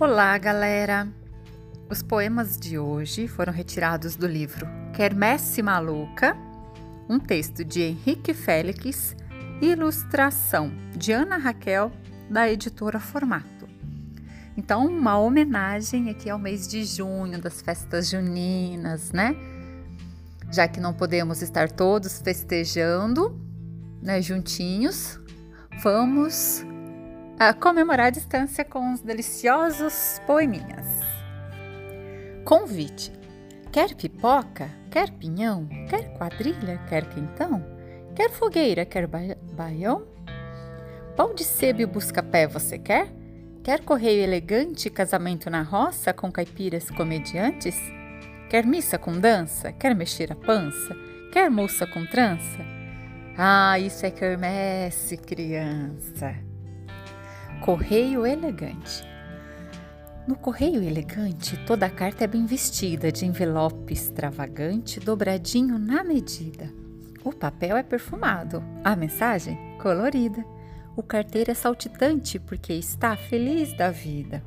Olá, galera! Os poemas de hoje foram retirados do livro Quermesse Maluca, um texto de Henrique Félix ilustração de Ana Raquel, da editora Formato. Então, uma homenagem aqui ao mês de junho, das festas juninas, né? Já que não podemos estar todos festejando, né, juntinhos, vamos a comemorar a distância com os deliciosos poeminhas. Convite. Quer pipoca? Quer pinhão? Quer quadrilha? Quer quentão? Quer fogueira? Quer ba baião? Pão de sebo e busca-pé você quer? Quer correio elegante casamento na roça com caipiras comediantes? Quer missa com dança? Quer mexer a pança? Quer moça com trança? Ah, isso é quermesse, criança! Correio elegante. No correio elegante, toda a carta é bem vestida, de envelope extravagante, dobradinho na medida. O papel é perfumado, a mensagem colorida. O carteiro é saltitante porque está feliz da vida.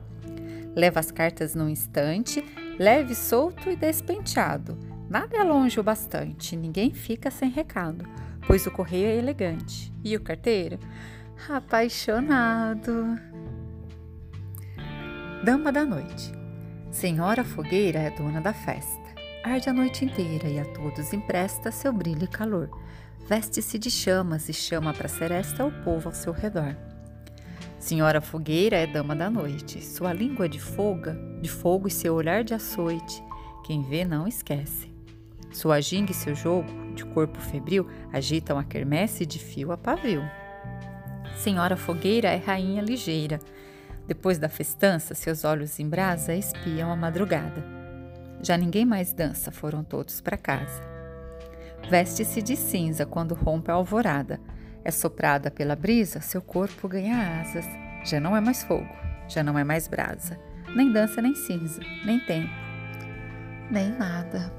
Leva as cartas num instante, leve, solto e despenteado. Nada é longe o bastante, ninguém fica sem recado, pois o correio é elegante. E o carteiro? Apaixonado. Dama da noite. Senhora fogueira é dona da festa. Arde a noite inteira e a todos empresta seu brilho e calor. Veste-se de chamas e chama para seresta o povo ao seu redor. Senhora fogueira é dama da noite. Sua língua de foga, de fogo e seu olhar de açoite. Quem vê não esquece. Sua ginga e seu jogo, de corpo febril, agitam a quermesse de fio a pavio. Senhora Fogueira é rainha ligeira. Depois da festança, seus olhos em brasa espiam a madrugada. Já ninguém mais dança, foram todos para casa. Veste-se de cinza quando rompe a alvorada. É soprada pela brisa, seu corpo ganha asas. Já não é mais fogo, já não é mais brasa. Nem dança, nem cinza, nem tempo, nem nada.